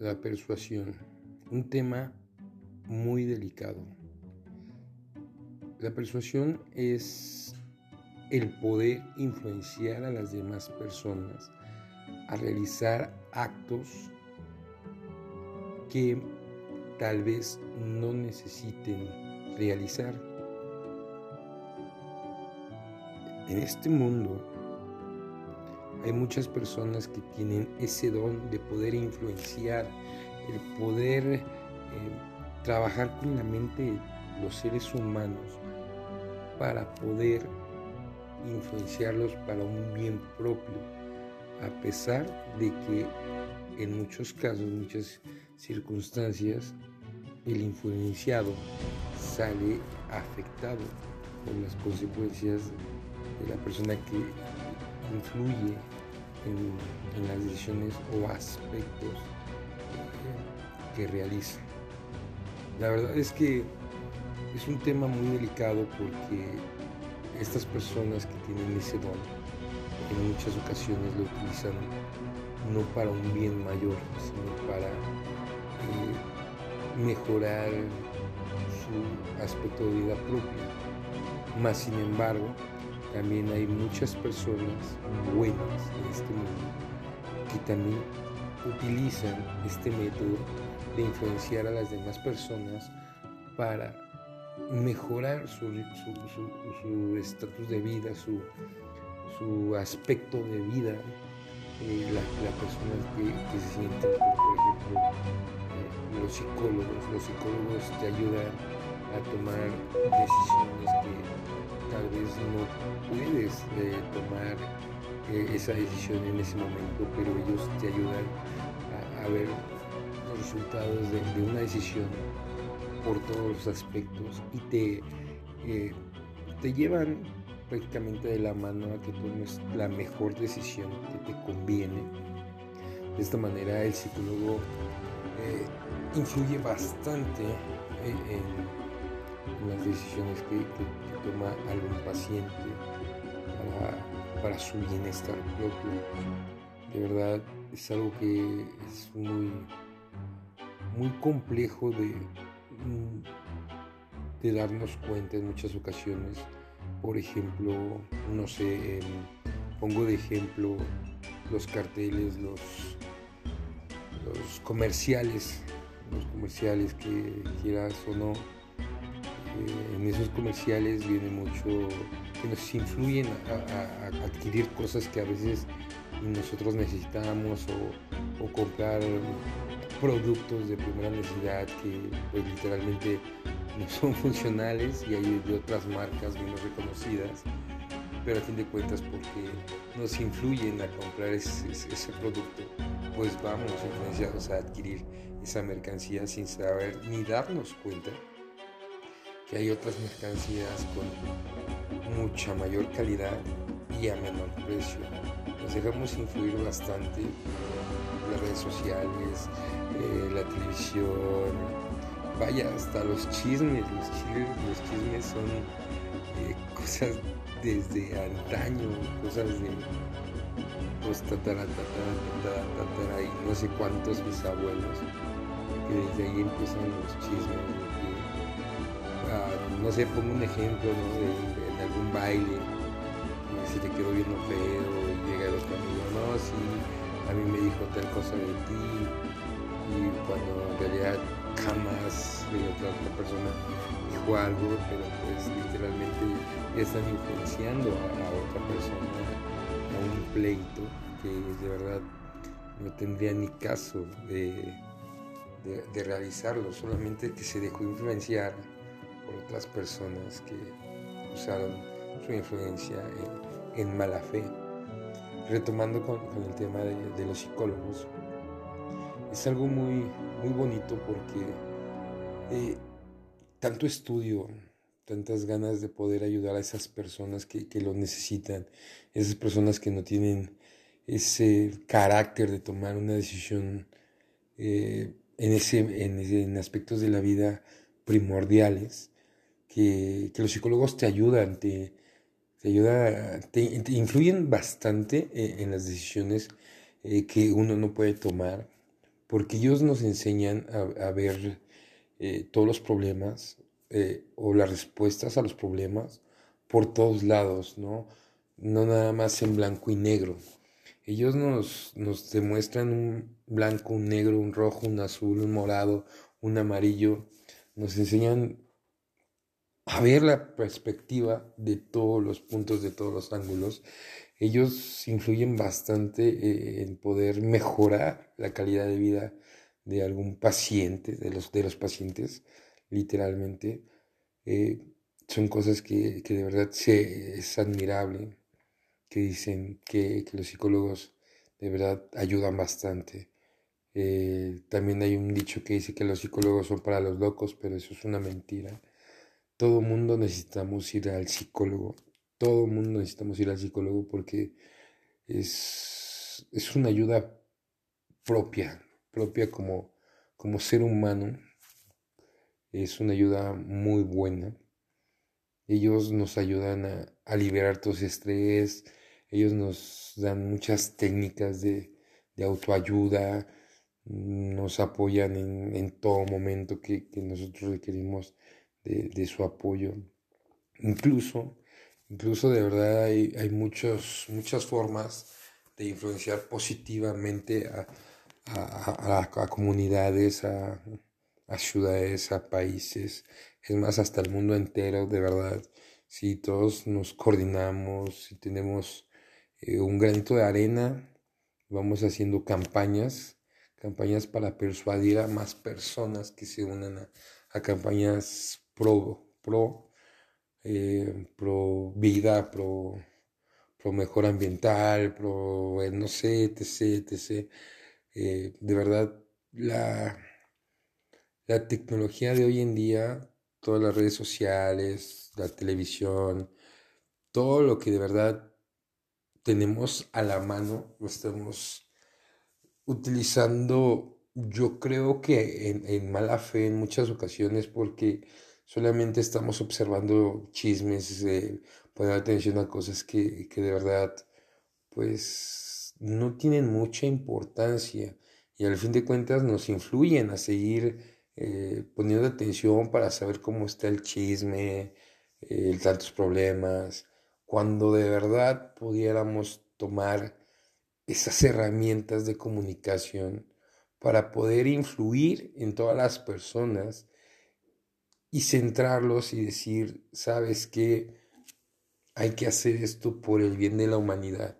La persuasión, un tema muy delicado. La persuasión es el poder influenciar a las demás personas a realizar actos que tal vez no necesiten realizar. En este mundo hay muchas personas que tienen ese don de poder influenciar, el poder eh, trabajar con la mente de los seres humanos para poder influenciarlos para un bien propio, a pesar de que en muchos casos, muchas circunstancias, el influenciado sale afectado por las consecuencias de la persona que influye en, las decisiones o aspectos que realiza. La verdad es que es un tema muy delicado porque estas personas que tienen ese don en muchas ocasiones lo utilizan no para un bien mayor, sino para eh, mejorar su aspecto de vida propia. Más sin embargo, también hay muchas personas buenas en este mundo que también utilizan este método de influenciar a las demás personas para mejorar su estatus de vida, su, aspecto de vida. Eh, las personas que, se sienten, por ejemplo, eh, los psicólogos, los psicólogos te ayudan a tomar decisiones no puedes eh, tomar eh, esa decisión en ese momento, pero ellos te ayudan a, ver los resultados de, una decisión por todos los aspectos y te, eh, te llevan prácticamente de la mano a que tomes la mejor decisión que te conviene. De esta manera el psicólogo influye bastante en las decisiones que, toma algún paciente para, su bienestar propio. De verdad es algo que es muy, muy complejo de, de darnos cuenta en muchas ocasiones. Por ejemplo, no sé, pongo de ejemplo los carteles, los, los comerciales, los comerciales que quieras o no, eh, en esos comerciales viene mucho que nos influyen a, adquirir cosas que a veces nosotros necesitamos o, comprar productos de primera necesidad que pues literalmente no son funcionales y hay de otras marcas menos reconocidas pero a fin de cuentas porque nos influyen a comprar ese, ese, producto, pues vamos influenciados a adquirir esa mercancía sin saber ni darnos cuenta que hay otras mercancías con mucha mayor calidad y a menor precio. Nos dejamos influir bastante las redes sociales, eh, la televisión, vaya, hasta los chismes. Los chismes, los chismes son eh, cosas desde antaño, cosas de pues tatara, tatara, tatara, y no sé cuántos bisabuelos, que desde ahí empiezan los chismes no sé, pongo un ejemplo. De, algún baile, si te quedó viendo feo, llega el otro amigo, no, sí, a mí me dijo tal cosa de ti, y cuando en realidad jamás de otra, persona dijo algo, pero pues literalmente están influenciando a, otra persona a un pleito que de verdad no tendría ni caso de, de realizarlo, solamente que se dejó influenciar por otras personas que usaron su influencia en, mala fe. Retomando con, el tema de, los psicólogos, es algo muy, muy bonito porque eh, tanto estudio, tantas ganas de poder ayudar a esas personas que, lo necesitan, esas personas que no tienen ese carácter de tomar una decisión eh, en, ese, en, aspectos de la vida primordiales, que, los psicólogos te ayudan, te, ayuda, te, influyen bastante eh, en las decisiones eh, que uno no puede tomar porque ellos nos enseñan a, ver eh, todos los problemas eh, o las respuestas a los problemas por todos lados, ¿no? No nada más en blanco y negro. Ellos nos, nos demuestran un blanco, un negro, un rojo, un azul, un morado, un amarillo. Nos enseñan a ver la perspectiva de todos los puntos, de todos los ángulos. Ellos influyen bastante eh, en poder mejorar la calidad de vida de algún paciente, de los, de los pacientes, literalmente. Eh, son cosas que, de verdad se, es admirable, que dicen que, los psicólogos de verdad ayudan bastante. Eh, también hay un dicho que dice que los psicólogos son para los locos, pero eso es una mentira. Todo mundo necesitamos ir al psicólogo. Todo mundo necesitamos ir al psicólogo porque es, es una ayuda propia, propia como, como ser humano. Es una ayuda muy buena. Ellos nos ayudan a, a liberar todo ese estrés. Ellos nos dan muchas técnicas de, de autoayuda. Nos apoyan en, en todo momento que, que nosotros requerimos de, su apoyo. Incluso, incluso de verdad hay, hay muchos, muchas formas de influenciar positivamente a, a, comunidades, a, ciudades, a países, es más, hasta el mundo entero, de verdad. Si todos nos coordinamos, si tenemos eh, un granito de arena, vamos haciendo campañas, campañas para persuadir a más personas que se unan a campañas pro, pro, eh, pro vida, pro, pro mejor ambiental, pro, eh, no sé, etc., etc. Eh, de verdad, la, la tecnología de hoy en día, todas las redes sociales, la televisión, todo lo que de verdad tenemos a la mano, lo estamos utilizando, yo creo que en, en mala fe en muchas ocasiones, porque solamente estamos observando chismes, eh, poner atención a cosas que, que de verdad, pues, no tienen mucha importancia y al fin de cuentas nos influyen a seguir eh, poniendo atención para saber cómo está el chisme, eh, tantos problemas, cuando de verdad pudiéramos tomar esas herramientas de comunicación para poder influir en todas las personas y centrarlos y decir, sabes que hay que hacer esto por el bien de la humanidad.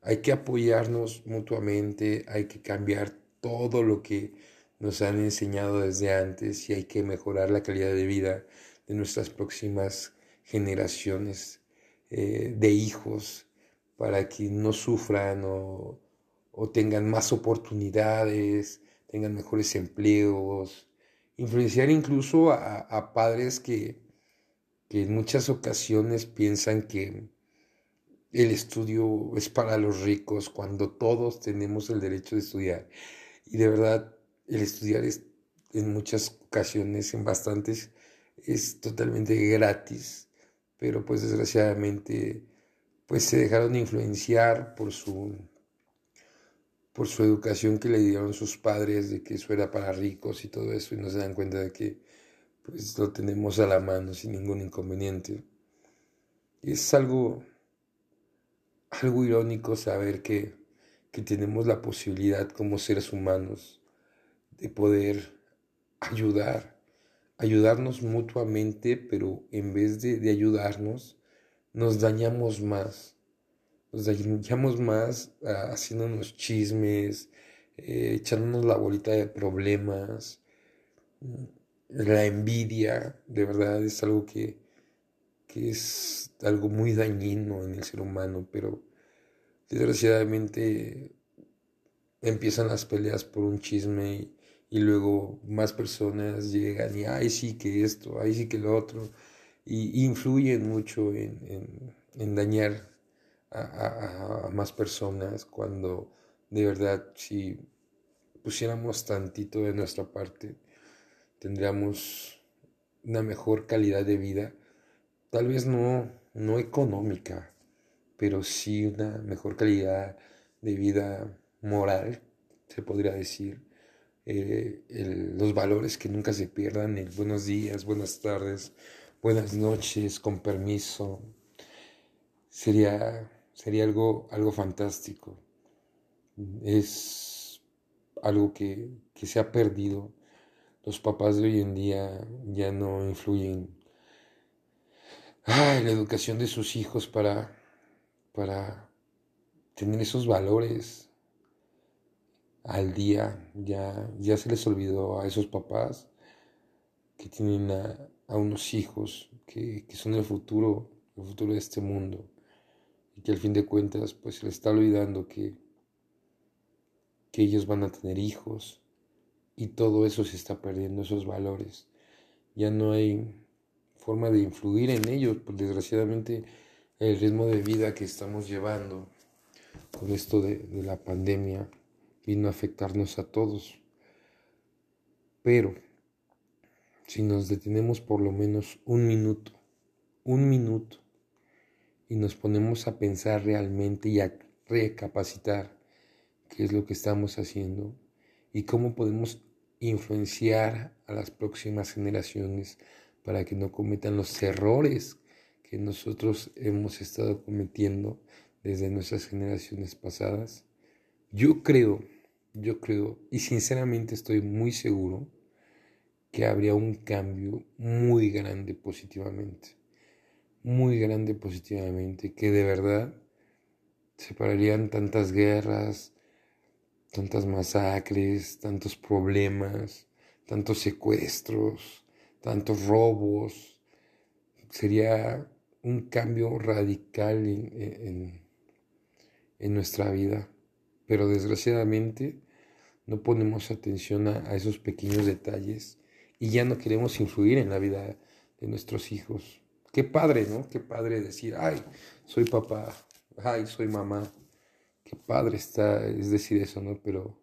Hay que apoyarnos mutuamente, hay que cambiar todo lo que nos han enseñado desde antes y hay que mejorar la calidad de vida de nuestras próximas generaciones eh, de hijos para que no sufran o, o tengan más oportunidades, tengan mejores empleos, influenciar incluso a, padres que, en muchas ocasiones piensan que el estudio es para los ricos cuando todos tenemos el derecho de estudiar. Y de verdad, el estudiar es en muchas ocasiones, en bastantes, es totalmente gratis, pero pues desgraciadamente pues se dejaron influenciar por su por su educación que le dieron sus padres, de que eso era para ricos y todo eso, y no se dan cuenta de que pues lo tenemos a la mano sin ningún inconveniente. Y es algo, algo irónico saber que, que tenemos la posibilidad como seres humanos de poder ayudar, ayudarnos mutuamente, pero en vez de, de ayudarnos, nos dañamos más nos dañamos más ah, haciéndonos chismes, eh, echándonos la bolita de problemas. La envidia, de verdad, es algo que, que es algo muy dañino en el ser humano, pero desgraciadamente empiezan las peleas por un chisme y, luego más personas llegan y, ay, sí que esto, ay, sí que lo otro, y influyen mucho en, en dañar a, más personas cuando de verdad si pusiéramos tantito de nuestra parte tendríamos una mejor calidad de vida tal vez no no económica pero sí una mejor calidad de vida moral se podría decir eh, los valores que nunca se pierdan, el buenos días, buenas tardes, buenas noches, con permiso. Sería, sería algo, algo fantástico. Es algo que, que se ha perdido. Los papás de hoy en día ya no influyen en la educación de sus hijos para, para tener esos valores al día. Ya, ya se les olvidó a esos papás que tienen a, unos hijos que, son el futuro, el futuro de este mundo. Y que al fin de cuentas pues se les está olvidando que, que ellos van a tener hijos y todo eso se está perdiendo, esos valores. Ya no hay forma de influir en ellos, pues desgraciadamente el ritmo de vida que estamos llevando con esto de, de la pandemia vino a afectarnos a todos. Pero si nos detenemos por lo menos un minuto, un minuto, y nos ponemos a pensar realmente y a recapacitar qué es lo que estamos haciendo y cómo podemos influenciar a las próximas generaciones para que no cometan los errores que nosotros hemos estado cometiendo desde nuestras generaciones pasadas. Yo creo, yo creo, y sinceramente estoy muy seguro que habría un cambio muy grande positivamente, muy grande positivamente, que de verdad se pararían tantas guerras, tantas masacres, tantos problemas, tantos secuestros, tantos robos. Sería un cambio radical en, nuestra vida. Pero desgraciadamente no ponemos atención a, esos pequeños detalles y ya no queremos influir en la vida de nuestros hijos. Qué padre, ¿no? Qué padre decir, ay, soy papá, ay, soy mamá. Qué padre está, es decir eso, ¿no? Pero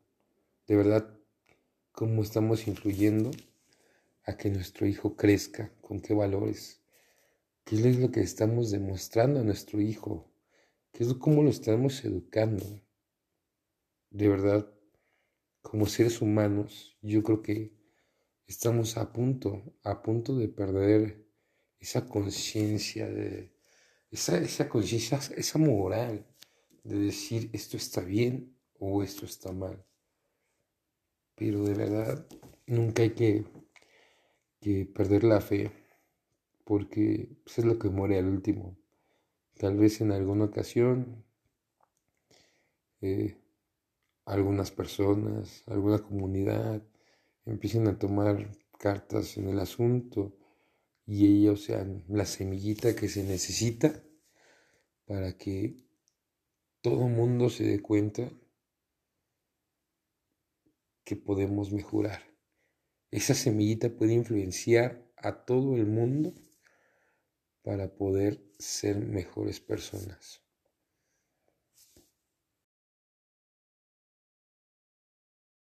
de verdad, ¿cómo estamos influyendo a que nuestro hijo crezca, con qué valores, qué es lo que estamos demostrando a nuestro hijo, qué es cómo lo estamos educando. De verdad, como seres humanos, yo creo que estamos a punto, a punto de perder esa conciencia de esa, esa conciencia, esa moral de decir esto está bien o esto está mal. Pero de verdad, nunca hay que que perder la fe, porque pues, es lo que muere al último. Tal vez en alguna ocasión eh, algunas personas, alguna comunidad empiecen a tomar cartas en el asunto y ellos sean la semillita que se necesita para que todo mundo se dé cuenta que podemos mejorar esa semillita puede influenciar a todo el mundo para poder ser mejores personas.